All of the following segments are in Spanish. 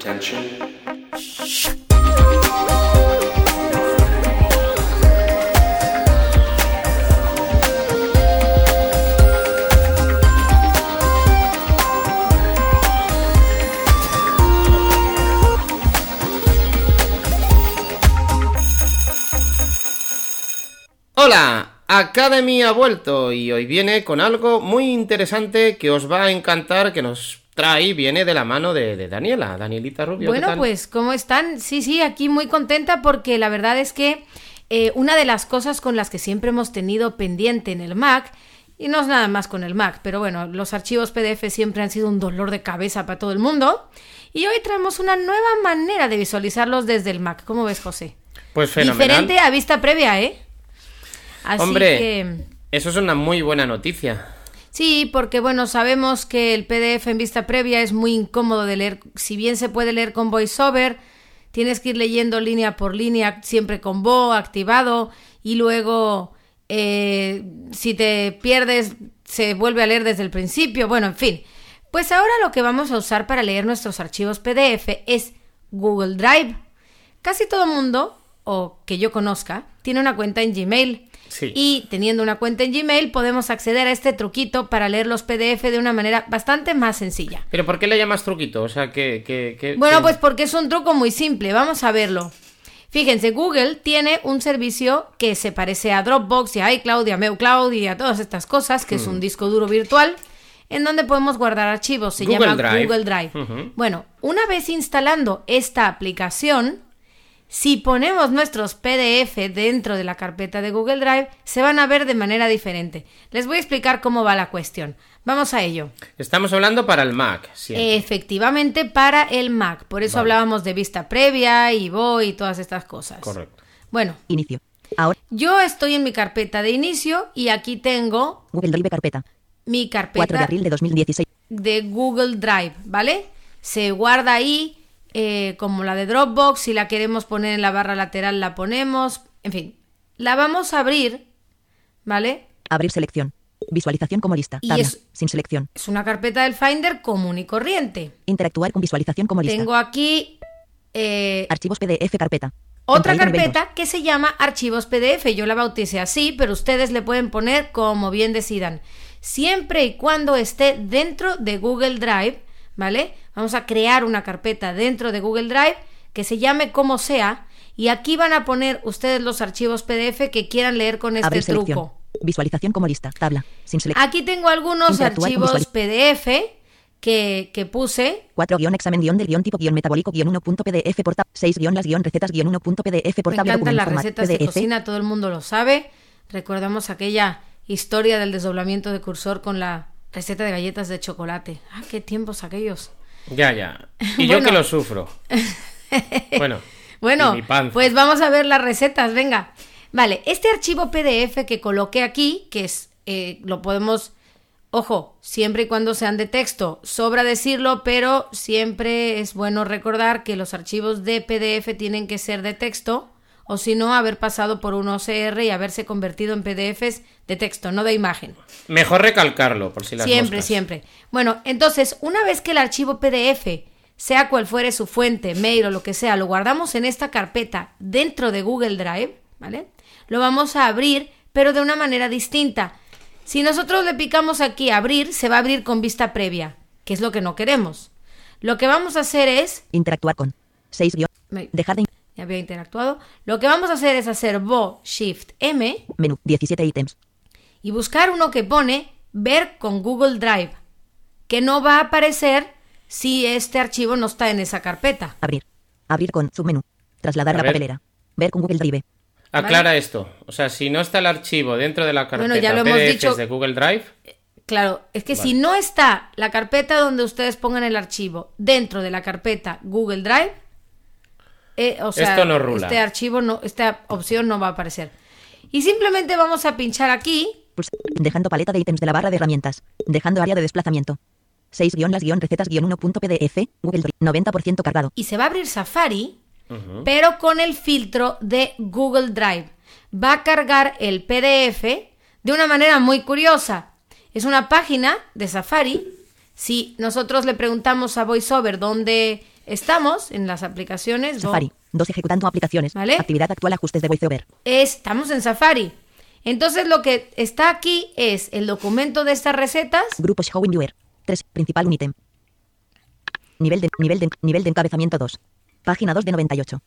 Attention. Hola, Academy ha vuelto y hoy viene con algo muy interesante que os va a encantar, que nos trae y viene de la mano de, de Daniela, Danielita Rubio. ¿qué Bueno, tal? pues, ¿cómo están? Sí, sí, aquí muy contenta porque la verdad es que eh, una de las cosas con las que siempre hemos tenido pendiente en el Mac, y no es nada más con el Mac, pero bueno, los archivos PDF siempre han sido un dolor de cabeza para todo el mundo, y hoy traemos una nueva manera de visualizarlos desde el Mac. ¿Cómo ves, José? Pues fenomenal. Diferente a vista previa, ¿eh? Así Hombre, que... eso es una muy buena noticia. Sí, porque bueno, sabemos que el PDF en vista previa es muy incómodo de leer. Si bien se puede leer con VoiceOver, tienes que ir leyendo línea por línea, siempre con Vo activado, y luego eh, si te pierdes, se vuelve a leer desde el principio. Bueno, en fin. Pues ahora lo que vamos a usar para leer nuestros archivos PDF es Google Drive. Casi todo el mundo, o que yo conozca, tiene una cuenta en Gmail. Sí. Y teniendo una cuenta en Gmail podemos acceder a este truquito para leer los PDF de una manera bastante más sencilla. Pero ¿por qué le llamas truquito? O sea, que... que, que- Bueno, que- pues porque es un truco muy simple, vamos a verlo. Fíjense, Google tiene un servicio que se parece a Dropbox y a iCloud y a MeuCloud y a todas estas cosas, que es un disco duro virtual en donde podemos guardar archivos. Se Google llama Drive. Google Drive. Bueno, una vez instalando esta aplicación, si ponemos nuestros PDF dentro de la carpeta de Google Drive, se van a ver de manera diferente. Les voy a explicar cómo va la cuestión. Vamos a ello. Estamos hablando para el Mac, siempre. Efectivamente, para el Mac. Por eso Vale. hablábamos de vista previa y voy y todas estas cosas. Correcto. Bueno, Inicio. Ahora, yo estoy en mi carpeta de inicio y aquí tengo Google Drive carpeta. mi 4 de carpeta abril de 2016. de Google Drive, ¿vale? Se guarda ahí eh, como la de Dropbox. Si la queremos poner en la barra lateral, la ponemos. En fin, la vamos a abrir, ¿vale? Abrir selección. Visualización como lista. Tabla. es- Sin selección. Es una carpeta del Finder común y corriente. Interactuar con visualización como lista. Tengo aquí eh, Archivos PDF carpeta. otra carpeta que se llama archivos PDF. Yo la bauticé así, pero ustedes le pueden poner como bien decidan. Siempre y cuando esté dentro de Google Drive, ¿vale? Vamos a crear una carpeta dentro de Google Drive que se llame como sea. Y aquí van a poner ustedes los archivos PDF que quieran leer con 2. este truco. selección. Visualización como lista. Tabla. Sin. Aquí tengo algunos archivos PDF que, que puse 4 guion examen guion del guion tipo guion metabólico guion 1 punto PDF portable. 6 guion las guion recetas guion 1 punto PDF Me encantan las recetas de cocina, todo el mundo lo sabe. Recordamos aquella historia del desdoblamiento de cursor con la receta de galletas de chocolate. Ah, qué tiempos aquellos. Ya, ya. Y yo que lo sufro. bueno. Bueno, pues vamos a ver las recetas, venga. Vale, este archivo PDF que coloqué aquí, que es, eh, lo podemos, ojo, siempre y cuando sean de texto, sobra decirlo, pero siempre es bueno recordar que los archivos de PDF tienen que ser de texto, o si no, haber pasado por un OCR y haberse convertido en PDFs de texto, no de imagen. Mejor recalcarlo, por si las Siempre, moscas. siempre. Bueno, entonces, una vez que el archivo PDF, sea cual fuere su fuente, mail o lo que sea, lo guardamos en esta carpeta dentro de Google Drive, ¿vale? Lo vamos a abrir, pero de una manera distinta. Si nosotros le picamos aquí abrir, se va a abrir con vista previa, que es lo que no queremos. Lo que vamos a hacer es... Interactuar con. 6 guion. me- Dejar de. Ya había interactuado. Lo que vamos a hacer es hacer Bo Shift M Menú. 17 ítems. y buscar uno que pone ver con Google Drive, que no va a aparecer si este archivo no está en esa carpeta. Abrir. Abrir con submenú. Trasladar A la ver. papelera. Ver con Google Drive. Aclara esto. O sea, si no está el archivo dentro de la carpeta Bueno, ya lo hemos dicho. de Google Drive, Claro, es que si no está la carpeta donde ustedes pongan el archivo dentro de la carpeta Google Drive, eh, o sea, Esto no rula. este archivo no, esta opción no va a aparecer. Y simplemente vamos a pinchar aquí dejando paleta de ítems de la barra de herramientas. Dejando área de desplazamiento. 6 guion las guion recetas guion 1 punto PDF. Google Drive. 90% cargado. y se va a abrir Safari, pero con el filtro de Google Drive. Va a cargar el PDF de una manera muy curiosa. Es una página de Safari. Si nosotros le preguntamos a VoiceOver dónde estamos en las aplicaciones. Safari. 2 ejecutando aplicaciones. ¿Vale? Actividad actual ajustes de VoiceOver. Estamos en Safari. Entonces lo que está aquí es el documento de estas recetas. Grupo Showing Viewer. 3. Principal un ítem. Nivel de, nivel de, nivel de encabezamiento 2. Página 2 de 98.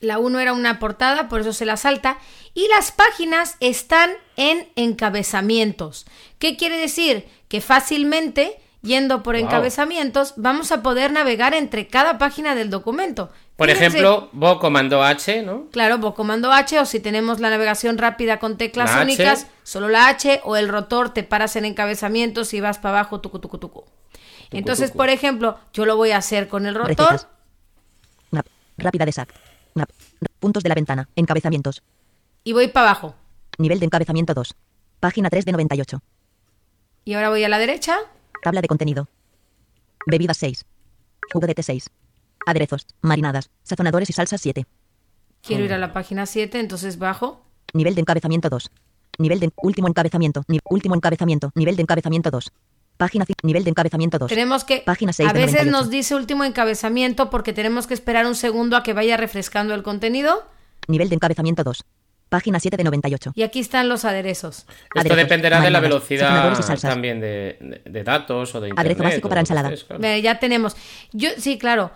La 1 era una portada, por eso se la salta. Y las páginas están en encabezamientos. ¿Qué quiere decir? Que fácilmente, yendo por Wow. encabezamientos, vamos a poder navegar entre cada página del documento. Por Fíjense, ejemplo, Bo comando H, ¿no? Claro, o comando H o si tenemos la navegación rápida con teclas La H. únicas, solo la H o el rotor te paras en encabezamientos y vas para abajo, tucu, tucu, tucu. Entonces, tucu. por ejemplo, yo lo voy a hacer con el rotor. Nap. Rápida de SAC. Nap. Puntos de la ventana. Encabezamientos. y voy para abajo. Nivel de encabezamiento 2. Página 3 de 98. Y ahora voy a la derecha. Tabla de contenido. Bebidas 6. Jugo de té 6. Aderezos. Marinadas. Sazonadores y salsas 7. Quiero ir a la página 7, entonces bajo. Nivel de encabezamiento 2. Nivel de último encabezamiento. Ni- último encabezamiento. Nivel de encabezamiento 2. Página 5. Nivel de encabezamiento 2. Tenemos que... Página 6 a veces 98. nos dice último encabezamiento porque tenemos que esperar un segundo a que vaya refrescando el contenido. Nivel de encabezamiento 2. Página 7 de 98. Y aquí están los aderezos. Esto Aderezos, dependerá de la velocidad y también de, de- de datos o de internet. Aderezo básico para ensalada. claro. Ya tenemos. Yo, sí, claro.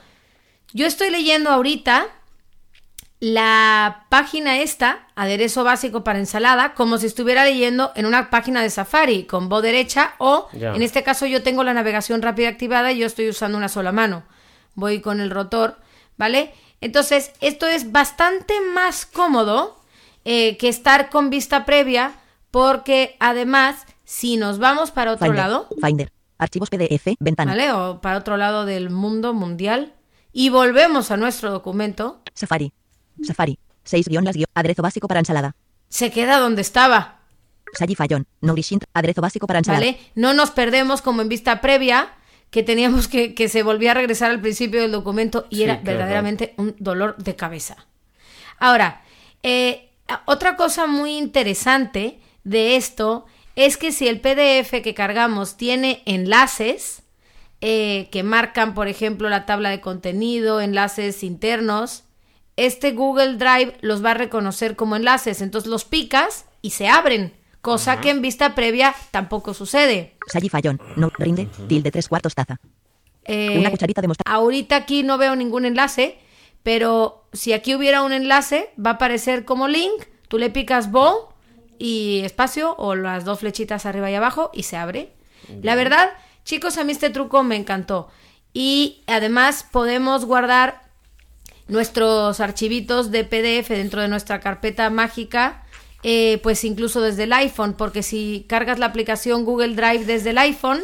Yo estoy leyendo ahorita la página esta, aderezo básico para ensalada, como si estuviera leyendo en una página de Safari con voz derecha o Ya. en este caso yo tengo la navegación rápida activada y yo estoy usando una sola mano. Voy con el rotor, ¿vale? Entonces, esto es bastante más cómodo eh, que estar con vista previa porque además, si nos vamos para otro Finder. lado, Finder. Archivos PDF. Ventana. ¿vale? O para otro lado del mundo mundial. Y volvemos a nuestro documento. Safari. Safari. 6 guion las guion. Aderezo básico para ensalada. Se queda donde estaba. Nourishing. Aderezo básico para ensalada. ¿vale? No nos perdemos como en vista previa que teníamos que, que se volvía a regresar al principio del documento y Sí, era verdaderamente un dolor de cabeza. Ahora, eh, otra cosa muy interesante de esto es que si el PDF que cargamos tiene enlaces eh, que marcan, por ejemplo, la tabla de contenido, enlaces internos, este Google Drive los va a reconocer como enlaces. Entonces los picas y se abren, cosa que en vista previa tampoco sucede. No rinde. Tilde 3 cuartos taza. Eh, Una cucharita de mostaza. Ahorita aquí no veo ningún enlace, pero si aquí hubiera un enlace, va a aparecer como link. Tú le picas Bo y espacio o las dos flechitas arriba y abajo y se abre. La verdad, chicos, a mí este truco me encantó. Y además podemos guardar nuestros archivitos de PDF dentro de nuestra carpeta mágica, eh, pues incluso desde el iPhone, porque si cargas la aplicación Google Drive desde el iPhone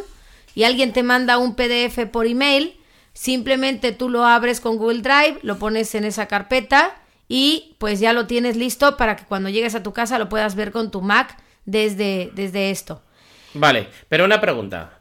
y alguien te manda un PDF por email, simplemente tú lo abres con Google Drive, lo pones en esa carpeta y pues ya lo tienes listo para que cuando llegues a tu casa lo puedas ver con tu Mac desde, desde esto. Vale, pero una pregunta.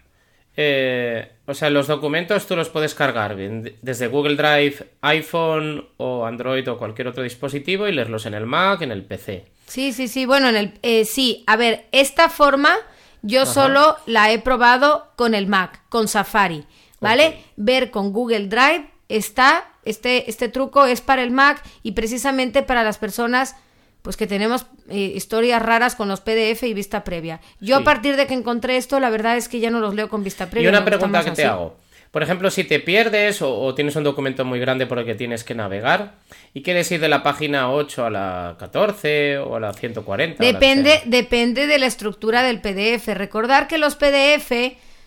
Eh, o sea, los documentos tú los puedes cargar desde Google Drive, iPhone o Android o cualquier otro dispositivo y leerlos en el Mac, en el PC. Sí, sí, sí. Bueno, en el eh, sí. A ver, esta forma yo solo la he probado con el Mac, con Safari, ¿vale? Ver con Google Drive está este este truco es para el Mac y precisamente para las personas pues que tenemos eh, historias raras con los PDF y vista previa. Yo Sí. a partir de que encontré esto, la verdad es que ya no los leo con vista Y previa. una me gusta pregunta que te hago. Por ejemplo, si te pierdes o, o tienes un documento muy grande por el que tienes que navegar y quieres ir de la página 8 a la 14 o a la 140. o la que Depende, depende de la estructura del PDF. Recordar que los PDF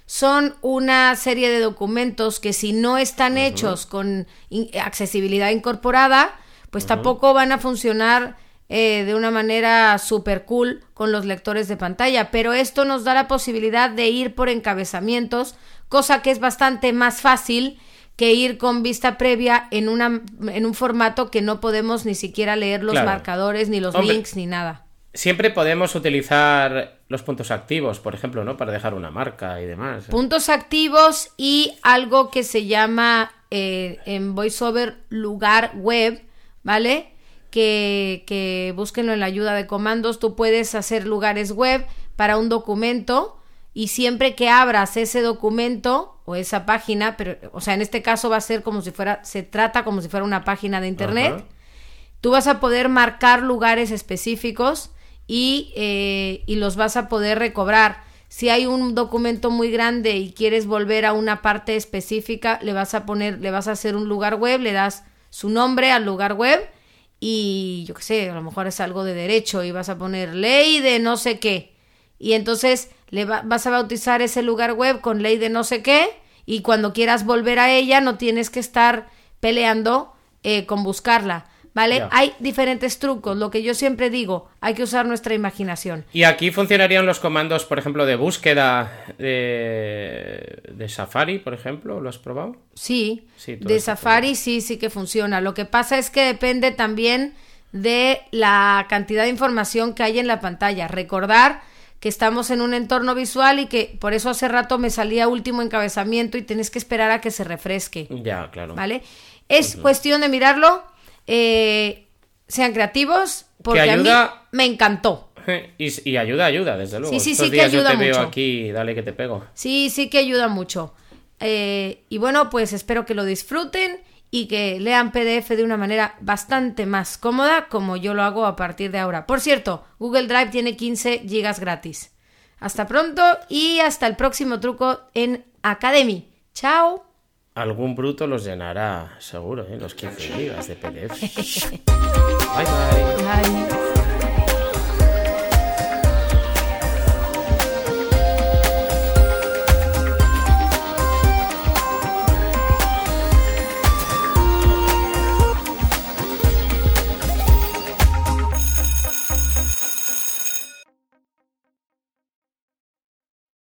son una serie de documentos que si no están hechos con in- accesibilidad incorporada, pues tampoco van a funcionar eh, de una manera super cool con los lectores de pantalla. Pero esto nos da la posibilidad de ir por encabezamientos, cosa que es bastante más fácil que ir con vista previa en, una, en un formato que no podemos ni siquiera leer los Claro. marcadores, ni los Hombre, links, ni nada. Siempre podemos utilizar los puntos activos, por ejemplo, ¿no? Para dejar una marca y demás. Puntos activos y algo que se llama eh, en VoiceOver lugar web, ¿vale? Que, que búsquenlo en la ayuda de comandos. Tú puedes hacer lugares web para un documento y siempre que abras ese documento o esa página, pero, o sea, en este caso va a ser como si fuera, se trata como si fuera una página de internet, Ajá. tú vas a poder marcar lugares específicos y, eh, y los vas a poder recobrar. Si hay un documento muy grande y quieres volver a una parte específica, le vas a poner, le vas a hacer un lugar web, le das su nombre al lugar web y yo qué sé, a lo mejor es algo de derecho y vas a poner ley de no sé qué. Y entonces le va- vas a bautizar ese lugar web con ley de no sé qué y cuando quieras volver a ella no tienes que estar peleando eh, con buscarla. ¿Vale? Ya. Hay diferentes trucos. Lo que yo siempre digo, hay que usar nuestra imaginación. Y aquí funcionarían los comandos, por ejemplo, de búsqueda de, de Safari, por ejemplo. ¿Lo has probado? Sí, Sí, de Safari sí, sí que funciona. Lo que pasa es que depende también de la cantidad de información que hay en la pantalla. Recordar que estamos en un entorno visual y que por eso hace rato me salía último encabezamiento y tenés que esperar a que se refresque. Ya, claro. ¿Vale? Es cuestión de mirarlo. Eh, sean creativos, porque a ayuda- mí me encantó. Y, y ayuda, ayuda, desde luego. Sí, sí, Estos sí que yo ayuda te veo mucho. aquí, dale que te pego. Sí, sí que ayuda mucho. Eh, y bueno, pues espero que lo disfruten y que lean PDF de una manera bastante más cómoda como yo lo hago a partir de ahora. Por cierto, Google Drive tiene 15 gigas gratis. Hasta pronto y hasta el próximo truco en Academy. Chao. Algún bruto los llenará, seguro, ¿eh? los 15 gigas de PDF. bye bye. Bye.